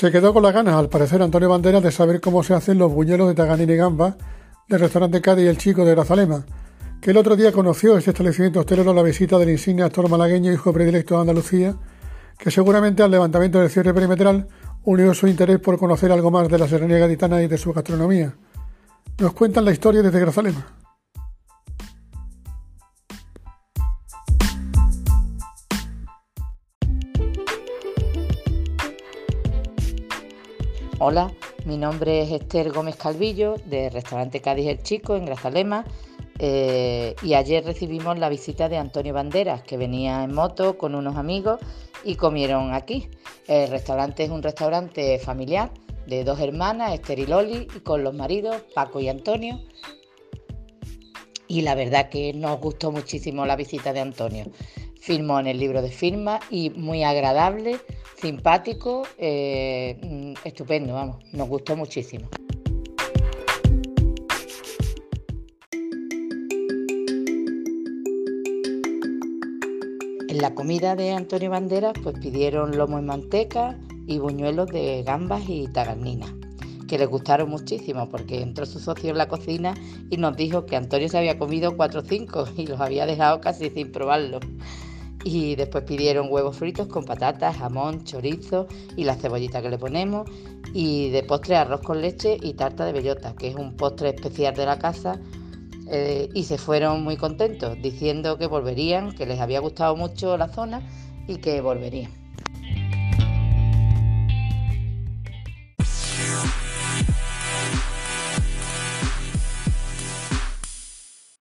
Se quedó con las ganas, al parecer, Antonio Banderas de saber cómo se hacen los buñuelos de Taganini y Gamba del restaurante Cádiz El Chico de Grazalema, que el otro día conoció este establecimiento hostelero la visita del insigne actor malagueño hijo predilecto de Andalucía, que seguramente al levantamiento del cierre perimetral unió su interés por conocer algo más de la serranía gaditana y de su gastronomía. Nos cuentan la historia desde Grazalema. Hola, mi nombre es Esther Gómez Calvillo, del restaurante Cádiz El Chico, en Grazalema, eh, y ayer recibimos la visita de Antonio Banderas, que venía en moto con unos amigos y comieron aquí. El restaurante es un restaurante familiar de dos hermanas, Esther y Loli, y con los maridos, Paco y Antonio. Y la verdad que nos gustó muchísimo la visita de Antonio. Firmó en el libro de firma y muy agradable simpático, eh, estupendo, vamos, nos gustó muchísimo. En la comida de Antonio Banderas pues pidieron lomo en manteca y buñuelos de gambas y tagarnina, que les gustaron muchísimo porque entró su socio en la cocina y nos dijo que Antonio se había comido cuatro o cinco y los había dejado casi sin probarlo y después pidieron huevos fritos con patatas, jamón, chorizo y la cebollita que le ponemos y de postre arroz con leche y tarta de bellota, que es un postre especial de la casa eh, y se fueron muy contentos diciendo que volverían, que les había gustado mucho la zona y que volverían.